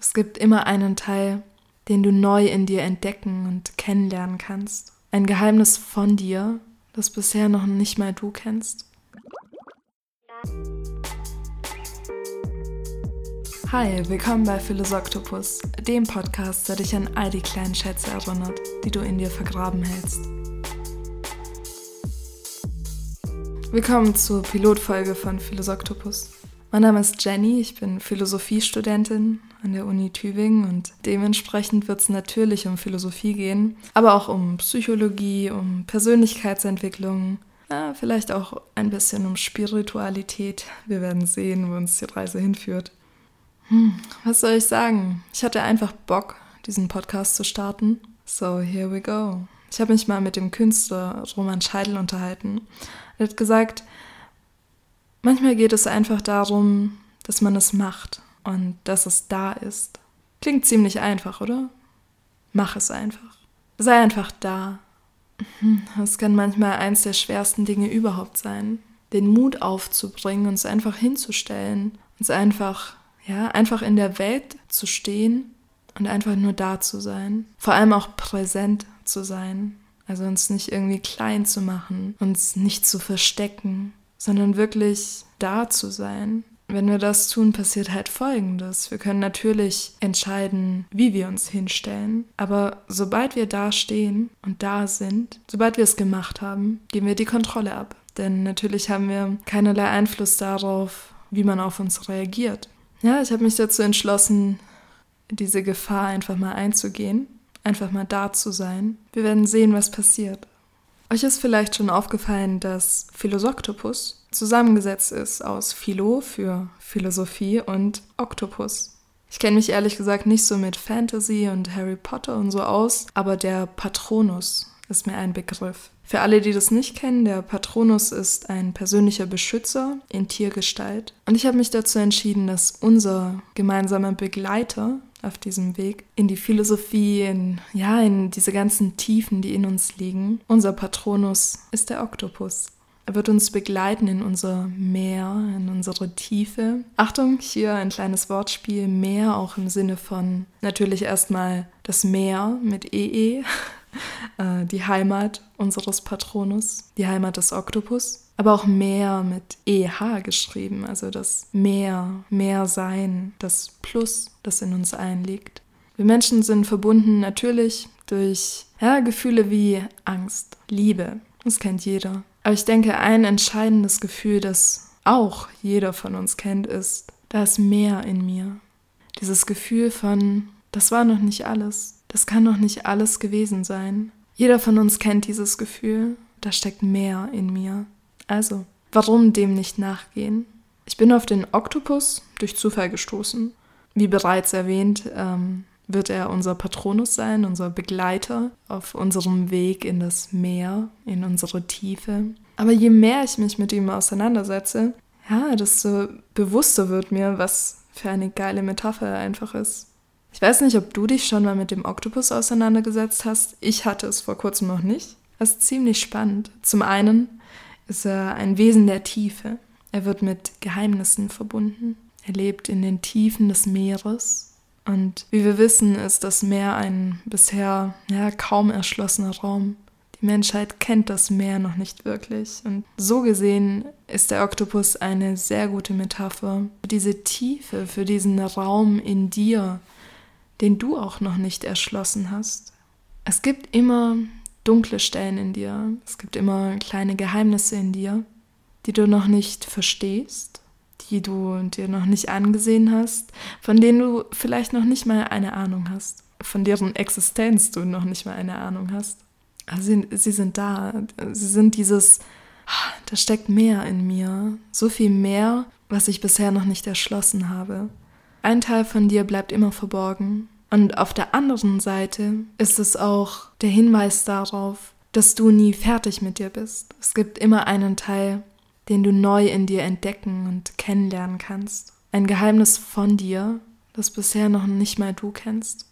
Es gibt immer einen Teil, den du neu in dir entdecken und kennenlernen kannst. Ein Geheimnis von dir, das bisher noch nicht mal du kennst. Hi, willkommen bei Philosoktopus, dem Podcast, der dich an all die kleinen Schätze erinnert, die du in dir vergraben hältst. Willkommen zur Pilotfolge von Philosoktopus. Mein Name ist Jenny, ich bin Philosophiestudentin an der Uni Tübingen und dementsprechend wird es natürlich um Philosophie gehen, aber auch um Psychologie, um Persönlichkeitsentwicklung, ja, vielleicht auch ein bisschen um Spiritualität. Wir werden sehen, wo uns die Reise hinführt. Hm, was soll ich sagen? Ich hatte einfach Bock, diesen Podcast zu starten. So, here we go. Ich habe mich mal mit dem Künstler Roman Scheidel unterhalten. Er hat gesagt, Manchmal geht es einfach darum, dass man es macht und dass es da ist. Klingt ziemlich einfach, oder? Mach es einfach. Sei einfach da. Es kann manchmal eins der schwersten Dinge überhaupt sein, den Mut aufzubringen, uns einfach hinzustellen, uns einfach, ja, einfach in der Welt zu stehen und einfach nur da zu sein. Vor allem auch präsent zu sein. Also uns nicht irgendwie klein zu machen, uns nicht zu verstecken, sondern wirklich da zu sein. Wenn wir das tun, passiert halt Folgendes. Wir können natürlich entscheiden, wie wir uns hinstellen, aber sobald wir da stehen und da sind, sobald wir es gemacht haben, geben wir die Kontrolle ab. Denn natürlich haben wir keinerlei Einfluss darauf, wie man auf uns reagiert. Ja, ich habe mich dazu entschlossen, diese Gefahr einfach mal einzugehen, einfach mal da zu sein. Wir werden sehen, was passiert. Euch ist vielleicht schon aufgefallen, dass Philosoktopus zusammengesetzt ist aus Philo für Philosophie und Oktopus. Ich kenne mich ehrlich gesagt nicht so mit Fantasy und Harry Potter und so aus, aber der Patronus ist mir ein Begriff. Für alle, die das nicht kennen, der Patronus ist ein persönlicher Beschützer in Tiergestalt. Und ich habe mich dazu entschieden, dass unser gemeinsamer Begleiter auf diesem Weg in die Philosophie, in, ja, in diese ganzen Tiefen, die in uns liegen. Unser Patronus ist der Oktopus. Er wird uns begleiten in unser Meer, in unsere Tiefe. Achtung, hier ein kleines Wortspiel. Meer auch im Sinne von natürlich erstmal das Meer mit EE, äh, die Heimat unseres Patronus, die Heimat des Oktopus aber auch Meer mit EH geschrieben, also das Meer, Meersein, das Plus, das in uns allen liegt. Wir Menschen sind verbunden natürlich durch ja, Gefühle wie Angst, Liebe. Das kennt jeder. Aber ich denke, ein entscheidendes Gefühl, das auch jeder von uns kennt, ist, da ist mehr in mir. Dieses Gefühl von, das war noch nicht alles. Das kann noch nicht alles gewesen sein. Jeder von uns kennt dieses Gefühl, da steckt mehr in mir. Also, warum dem nicht nachgehen? Ich bin auf den Oktopus durch Zufall gestoßen. Wie bereits erwähnt, ähm, wird er unser Patronus sein, unser Begleiter auf unserem Weg in das Meer, in unsere Tiefe. Aber je mehr ich mich mit ihm auseinandersetze, ja, desto bewusster wird mir, was für eine geile Metapher er einfach ist. Ich weiß nicht, ob du dich schon mal mit dem Oktopus auseinandergesetzt hast. Ich hatte es vor kurzem noch nicht. Das ist ziemlich spannend. Zum einen ist er ein Wesen der Tiefe. Er wird mit Geheimnissen verbunden. Er lebt in den Tiefen des Meeres. Und wie wir wissen, ist das Meer ein bisher ja, kaum erschlossener Raum. Die Menschheit kennt das Meer noch nicht wirklich. Und so gesehen ist der Oktopus eine sehr gute Metapher für diese Tiefe, für diesen Raum in dir, den du auch noch nicht erschlossen hast. Es gibt immer dunkle Stellen in dir. Es gibt immer kleine Geheimnisse in dir, die du noch nicht verstehst, die du dir noch nicht angesehen hast, von denen du vielleicht noch nicht mal eine Ahnung hast, von deren Existenz du noch nicht mal eine Ahnung hast. Also sie, sie sind da. Sie sind dieses, da steckt mehr in mir. So viel mehr, was ich bisher noch nicht erschlossen habe. Ein Teil von dir bleibt immer verborgen. Und auf der anderen Seite ist es auch der Hinweis darauf, dass du nie fertig mit dir bist. Es gibt immer einen Teil, den du neu in dir entdecken und kennenlernen kannst. Ein Geheimnis von dir, das bisher noch nicht mal du kennst.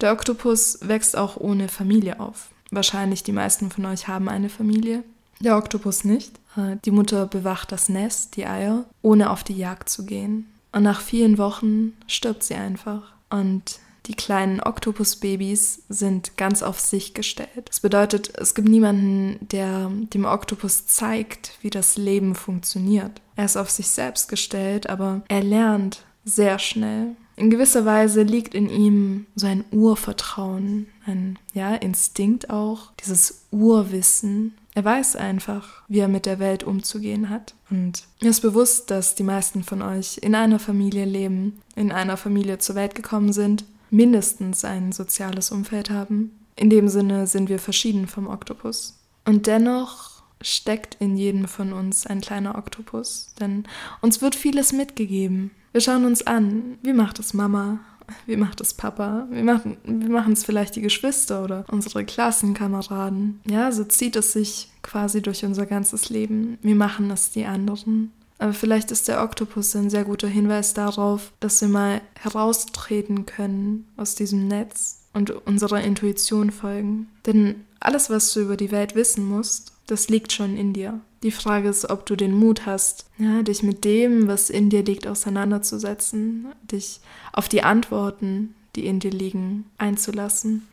Der Oktopus wächst auch ohne Familie auf. Wahrscheinlich die meisten von euch haben eine Familie. Der Oktopus nicht. Äh, die Mutter bewacht das Nest, die Eier, ohne auf die Jagd zu gehen. Und nach vielen Wochen stirbt sie einfach. Und die kleinen Oktopusbabys sind ganz auf sich gestellt. Das bedeutet, es gibt niemanden, der dem Oktopus zeigt, wie das Leben funktioniert. Er ist auf sich selbst gestellt, aber er lernt sehr schnell. In gewisser Weise liegt in ihm so ein Urvertrauen, ein ja, Instinkt auch, dieses Urwissen. Er weiß einfach, wie er mit der Welt umzugehen hat. Und mir ist bewusst, dass die meisten von euch in einer Familie leben, in einer Familie zur Welt gekommen sind, mindestens ein soziales Umfeld haben. In dem Sinne sind wir verschieden vom Oktopus. Und dennoch steckt in jedem von uns ein kleiner Oktopus, denn uns wird vieles mitgegeben. Wir schauen uns an, wie macht es Mama, wie macht es Papa, wie machen, wie machen es vielleicht die Geschwister oder unsere Klassenkameraden. Ja, so zieht es sich quasi durch unser ganzes Leben. Wie machen es die anderen? Aber vielleicht ist der Oktopus ein sehr guter Hinweis darauf, dass wir mal heraustreten können aus diesem Netz und unserer Intuition folgen. Denn alles, was du über die Welt wissen musst, das liegt schon in dir. Die Frage ist, ob du den Mut hast, ja, dich mit dem, was in dir liegt, auseinanderzusetzen, dich auf die Antworten, die in dir liegen, einzulassen.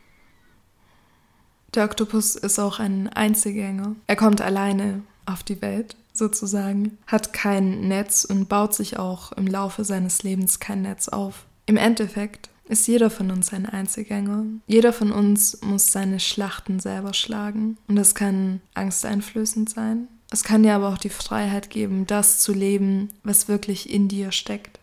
Der Oktopus ist auch ein Einzelgänger. Er kommt alleine auf die Welt sozusagen, hat kein Netz und baut sich auch im Laufe seines Lebens kein Netz auf. Im Endeffekt ist jeder von uns ein Einzelgänger. Jeder von uns muss seine Schlachten selber schlagen. Und das kann angsteinflößend sein. Es kann dir aber auch die Freiheit geben, das zu leben, was wirklich in dir steckt.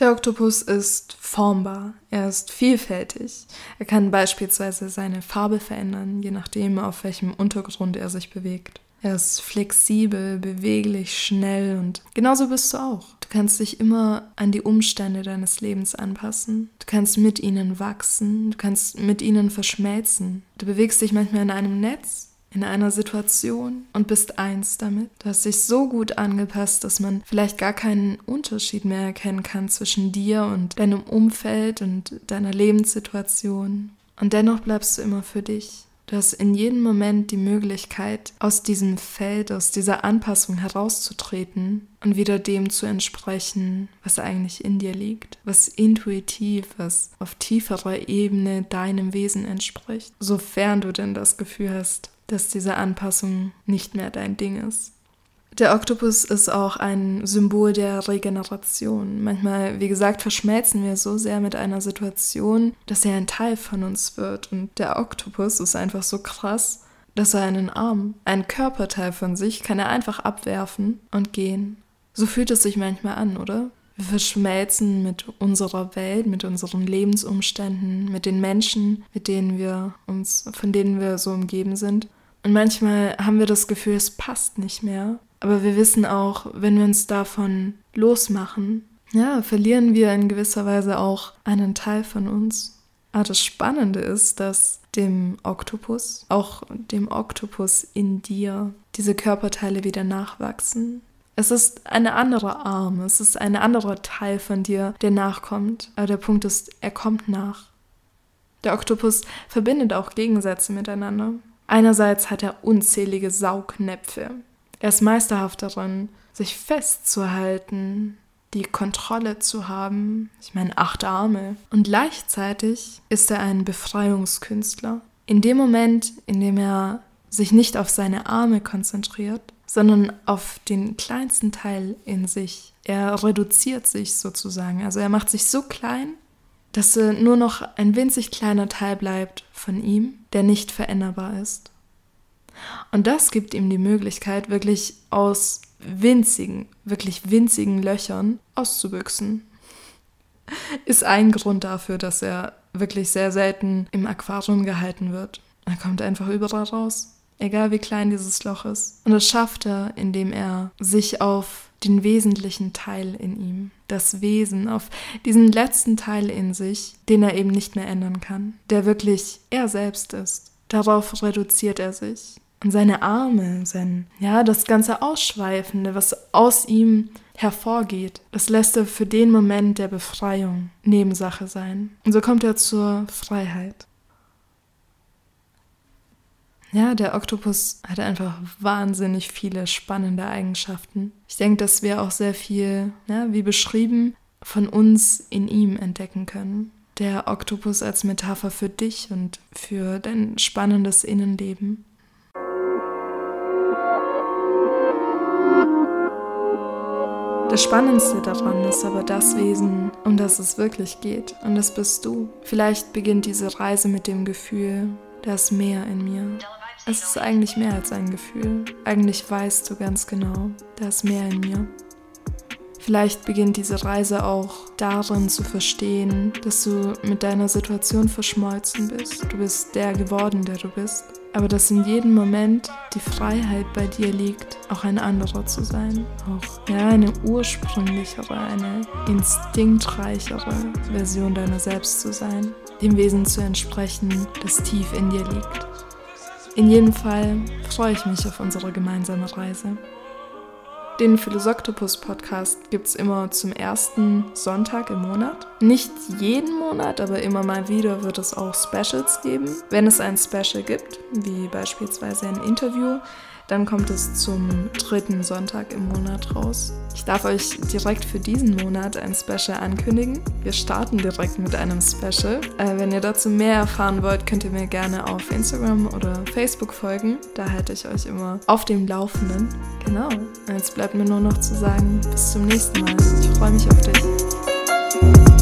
Der Oktopus ist formbar, er ist vielfältig. Er kann beispielsweise seine Farbe verändern, je nachdem, auf welchem Untergrund er sich bewegt. Er ist flexibel, beweglich, schnell und genauso bist du auch. Du kannst dich immer an die Umstände deines Lebens anpassen. Du kannst mit ihnen wachsen, du kannst mit ihnen verschmelzen. Du bewegst dich manchmal in einem Netz, in einer Situation und bist eins damit. Du hast dich so gut angepasst, dass man vielleicht gar keinen Unterschied mehr erkennen kann zwischen dir und deinem Umfeld und deiner Lebenssituation. Und dennoch bleibst du immer für dich. Du hast in jedem Moment die Möglichkeit, aus diesem Feld, aus dieser Anpassung herauszutreten und wieder dem zu entsprechen, was eigentlich in dir liegt, was intuitiv, was auf tieferer Ebene deinem Wesen entspricht, sofern du denn das Gefühl hast, dass diese Anpassung nicht mehr dein Ding ist. Der Oktopus ist auch ein Symbol der Regeneration. Manchmal, wie gesagt, verschmelzen wir so sehr mit einer Situation, dass er ein Teil von uns wird. Und der Oktopus ist einfach so krass, dass er einen Arm, ein Körperteil von sich, kann er einfach abwerfen und gehen. So fühlt es sich manchmal an, oder? Wir verschmelzen mit unserer Welt, mit unseren Lebensumständen, mit den Menschen, mit denen wir uns, von denen wir so umgeben sind. Und manchmal haben wir das Gefühl, es passt nicht mehr. Aber wir wissen auch, wenn wir uns davon losmachen, ja, verlieren wir in gewisser Weise auch einen Teil von uns. Aber das Spannende ist, dass dem Oktopus, auch dem Oktopus in dir, diese Körperteile wieder nachwachsen. Es ist eine andere Arm, es ist ein anderer Teil von dir, der nachkommt. Aber der Punkt ist, er kommt nach. Der Oktopus verbindet auch Gegensätze miteinander. Einerseits hat er unzählige Saugnäpfe, er ist meisterhaft darin, sich festzuhalten, die Kontrolle zu haben. Ich meine, acht Arme. Und gleichzeitig ist er ein Befreiungskünstler. In dem Moment, in dem er sich nicht auf seine Arme konzentriert, sondern auf den kleinsten Teil in sich. Er reduziert sich sozusagen. Also er macht sich so klein, dass nur noch ein winzig kleiner Teil bleibt von ihm, der nicht veränderbar ist. Und das gibt ihm die Möglichkeit, wirklich aus winzigen, wirklich winzigen Löchern auszubüchsen. Ist ein Grund dafür, dass er wirklich sehr selten im Aquarium gehalten wird. Er kommt einfach überall raus, egal wie klein dieses Loch ist. Und das schafft er, indem er sich auf den wesentlichen Teil in ihm, das Wesen, auf diesen letzten Teil in sich, den er eben nicht mehr ändern kann, der wirklich er selbst ist. Darauf reduziert er sich. Seine Arme, sein, ja, das ganze Ausschweifende, was aus ihm hervorgeht, das lässt er für den Moment der Befreiung Nebensache sein. Und so kommt er zur Freiheit. Ja, der Oktopus hat einfach wahnsinnig viele spannende Eigenschaften. Ich denke, dass wir auch sehr viel, ja, wie beschrieben, von uns in ihm entdecken können. Der Oktopus als Metapher für dich und für dein spannendes Innenleben. Das Spannendste daran ist aber das Wesen, um das es wirklich geht. Und das bist du. Vielleicht beginnt diese Reise mit dem Gefühl, da ist mehr in mir. Es ist eigentlich mehr als ein Gefühl. Eigentlich weißt du ganz genau, da ist mehr in mir. Vielleicht beginnt diese Reise auch darin zu verstehen, dass du mit deiner Situation verschmolzen bist. Du bist der geworden, der du bist aber dass in jedem Moment die Freiheit bei dir liegt, auch ein anderer zu sein, auch ja, eine ursprünglichere, eine instinktreichere Version deiner selbst zu sein, dem Wesen zu entsprechen, das tief in dir liegt. In jedem Fall freue ich mich auf unsere gemeinsame Reise. Den Philosoktopus Podcast gibt es immer zum ersten Sonntag im Monat. Nicht jeden Monat, aber immer mal wieder wird es auch Specials geben. Wenn es ein Special gibt, wie beispielsweise ein Interview, dann kommt es zum dritten Sonntag im Monat raus. Ich darf euch direkt für diesen Monat ein Special ankündigen. Wir starten direkt mit einem Special. Äh, wenn ihr dazu mehr erfahren wollt, könnt ihr mir gerne auf Instagram oder Facebook folgen. Da halte ich euch immer auf dem Laufenden. Genau. Jetzt bleibt mir nur noch zu sagen, bis zum nächsten Mal. Ich freue mich auf dich.